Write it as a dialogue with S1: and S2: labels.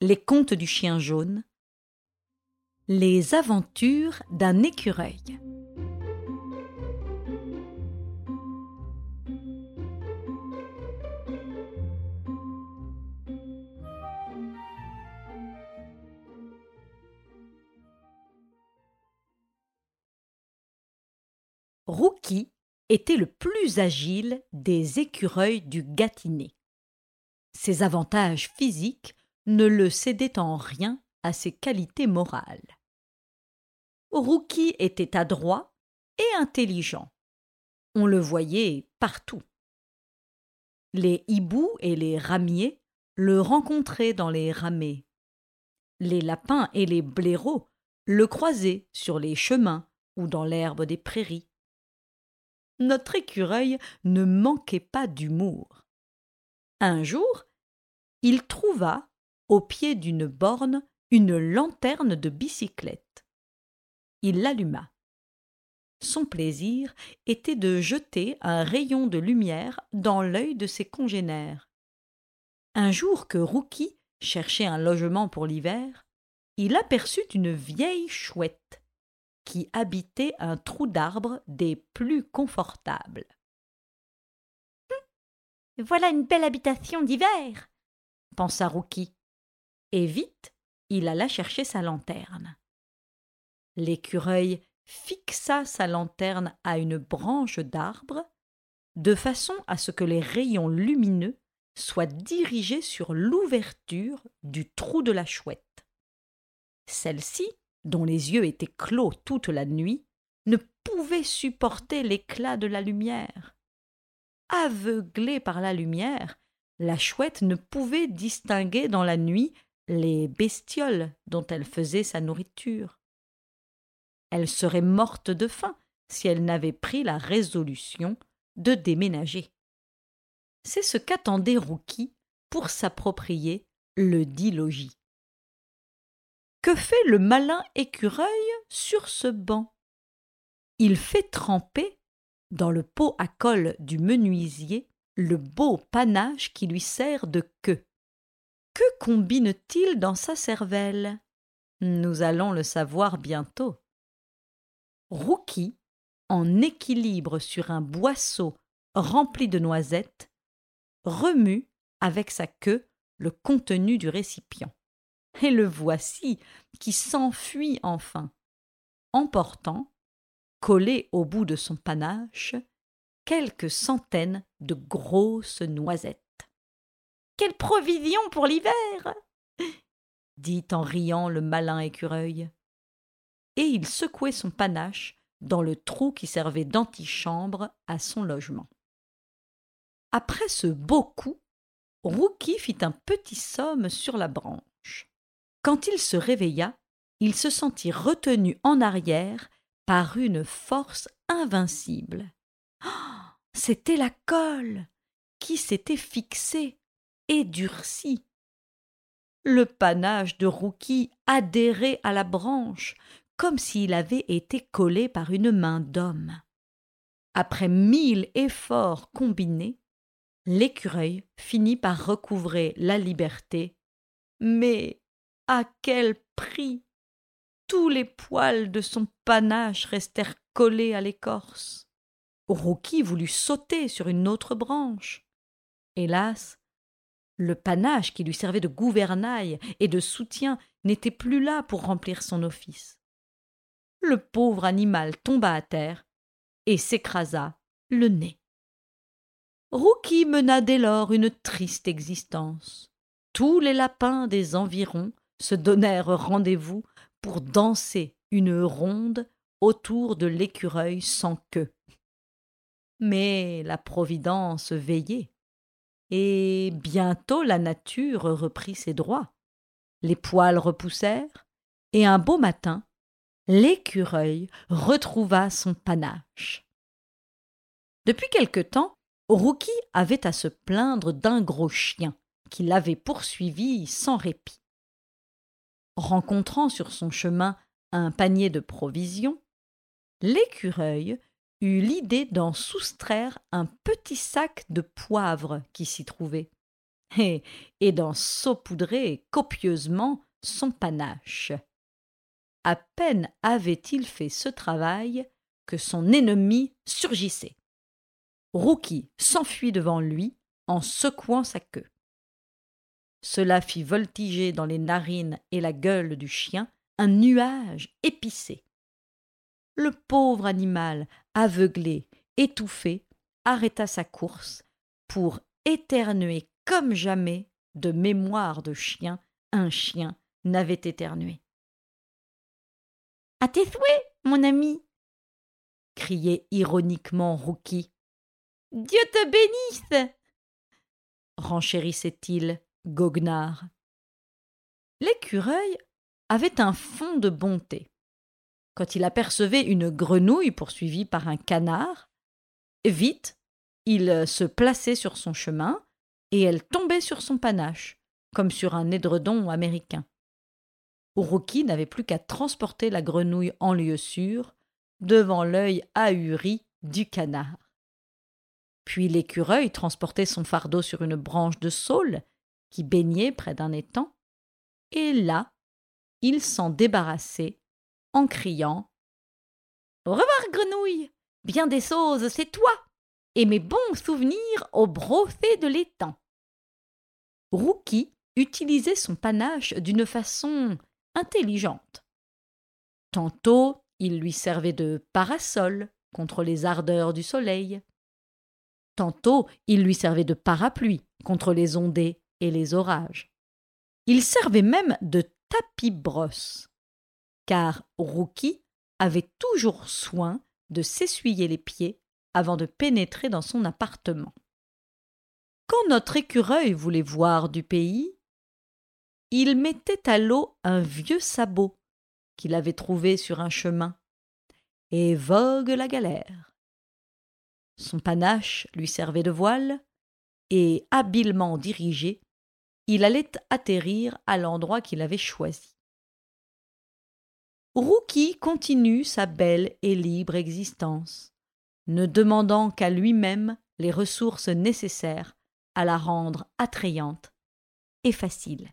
S1: Les contes du chien jaune. Les aventures d'un écureuil. Rookie était le plus agile des écureuils du Gâtinais. Ses avantages physiques ne le cédaient en rien à ses qualités morales. Rookie était adroit et intelligent. On le voyait partout. Les hiboux et les ramiers le rencontraient dans les ramets. Les lapins et les blaireaux le croisaient sur les chemins ou dans l'herbe des prairies notre écureuil ne manquait pas d'humour. Un jour, il trouva, au pied d'une borne, une lanterne de bicyclette. Il l'alluma. Son plaisir était de jeter un rayon de lumière dans l'œil de ses congénères. Un jour que Rookie cherchait un logement pour l'hiver, il aperçut une vieille chouette qui habitait un trou d'arbre des plus confortables.
S2: Hum, voilà une belle habitation d'hiver, pensa Rookie.
S1: Et vite, il alla chercher sa lanterne. L'écureuil fixa sa lanterne à une branche d'arbre, de façon à ce que les rayons lumineux soient dirigés sur l'ouverture du trou de la chouette. Celle-ci dont les yeux étaient clos toute la nuit, ne pouvait supporter l'éclat de la lumière. Aveuglée par la lumière, la chouette ne pouvait distinguer dans la nuit les bestioles dont elle faisait sa nourriture. Elle serait morte de faim si elle n'avait pris la résolution de déménager. C'est ce qu'attendait Rookie pour s'approprier le dit logis. Que fait le malin écureuil sur ce banc? Il fait tremper, dans le pot à colle du menuisier, le beau panache qui lui sert de queue. Que combine-t-il dans sa cervelle? Nous allons le savoir bientôt. Rookie, en équilibre sur un boisseau rempli de noisettes, remue avec sa queue le contenu du récipient et le voici qui s'enfuit enfin, emportant, collé au bout de son panache, quelques centaines de grosses noisettes.
S2: Quelle provision pour l'hiver
S1: dit en riant le malin écureuil. Et il secouait son panache dans le trou qui servait d'antichambre à son logement. Après ce beau coup, Rookie fit un petit somme sur la branche. Quand il se réveilla, il se sentit retenu en arrière par une force invincible. Oh, c'était la colle qui s'était fixée et durcie. Le panache de Rookie adhérait à la branche comme s'il avait été collé par une main d'homme. Après mille efforts combinés, l'écureuil finit par recouvrer la liberté, mais à quel prix? Tous les poils de son panache restèrent collés à l'écorce. Rookie voulut sauter sur une autre branche. Hélas, le panache qui lui servait de gouvernail et de soutien n'était plus là pour remplir son office. Le pauvre animal tomba à terre et s'écrasa le nez. Rookie mena dès lors une triste existence. Tous les lapins des environs se donnèrent rendez-vous pour danser une ronde autour de l'écureuil sans queue. Mais la Providence veillait, et bientôt la nature reprit ses droits. Les poils repoussèrent, et un beau matin, l'écureuil retrouva son panache. Depuis quelque temps, Rookie avait à se plaindre d'un gros chien qui l'avait poursuivi sans répit rencontrant sur son chemin un panier de provisions, l'écureuil eut l'idée d'en soustraire un petit sac de poivre qui s'y trouvait. et, d'en saupoudrer copieusement son panache. À peine avait-il fait ce travail que son ennemi surgissait. Rookie s'enfuit devant lui en secouant sa queue. Cela fit voltiger dans les narines et la gueule du chien un nuage épicé. Le pauvre animal, aveuglé, étouffé, arrêta sa course pour éternuer comme jamais de mémoire de chien un chien n'avait éternué.
S2: À tes souhaits, mon ami
S1: criait ironiquement Rookie.
S2: Dieu te bénisse
S1: renchérissait-il goguenard. L'écureuil avait un fond de bonté. Quand il apercevait une grenouille poursuivie par un canard, vite, il se plaçait sur son chemin et elle tombait sur son panache, comme sur un édredon américain. Rookie n'avait plus qu'à transporter la grenouille en lieu sûr, devant l'œil ahuri du canard. Puis l'écureuil transportait son fardeau sur une branche de saule qui baignait près d'un étang, et là, il s'en débarrassait en criant Au revoir, grenouille Bien des choses, c'est toi Et mes bons souvenirs au brossé de l'étang Rookie utilisait son panache d'une façon intelligente. Tantôt, il lui servait de parasol contre les ardeurs du soleil. Tantôt, il lui servait de parapluie contre les ondées et les orages. Il servait même de tapis-brosse, car Rookie avait toujours soin de s'essuyer les pieds avant de pénétrer dans son appartement. Quand notre écureuil voulait voir du pays, il mettait à l'eau un vieux sabot qu'il avait trouvé sur un chemin, et vogue la galère. Son panache lui servait de voile, et habilement dirigé, il allait atterrir à l'endroit qu'il avait choisi. Rookie continue sa belle et libre existence, ne demandant qu'à lui-même les ressources nécessaires à la rendre attrayante et facile.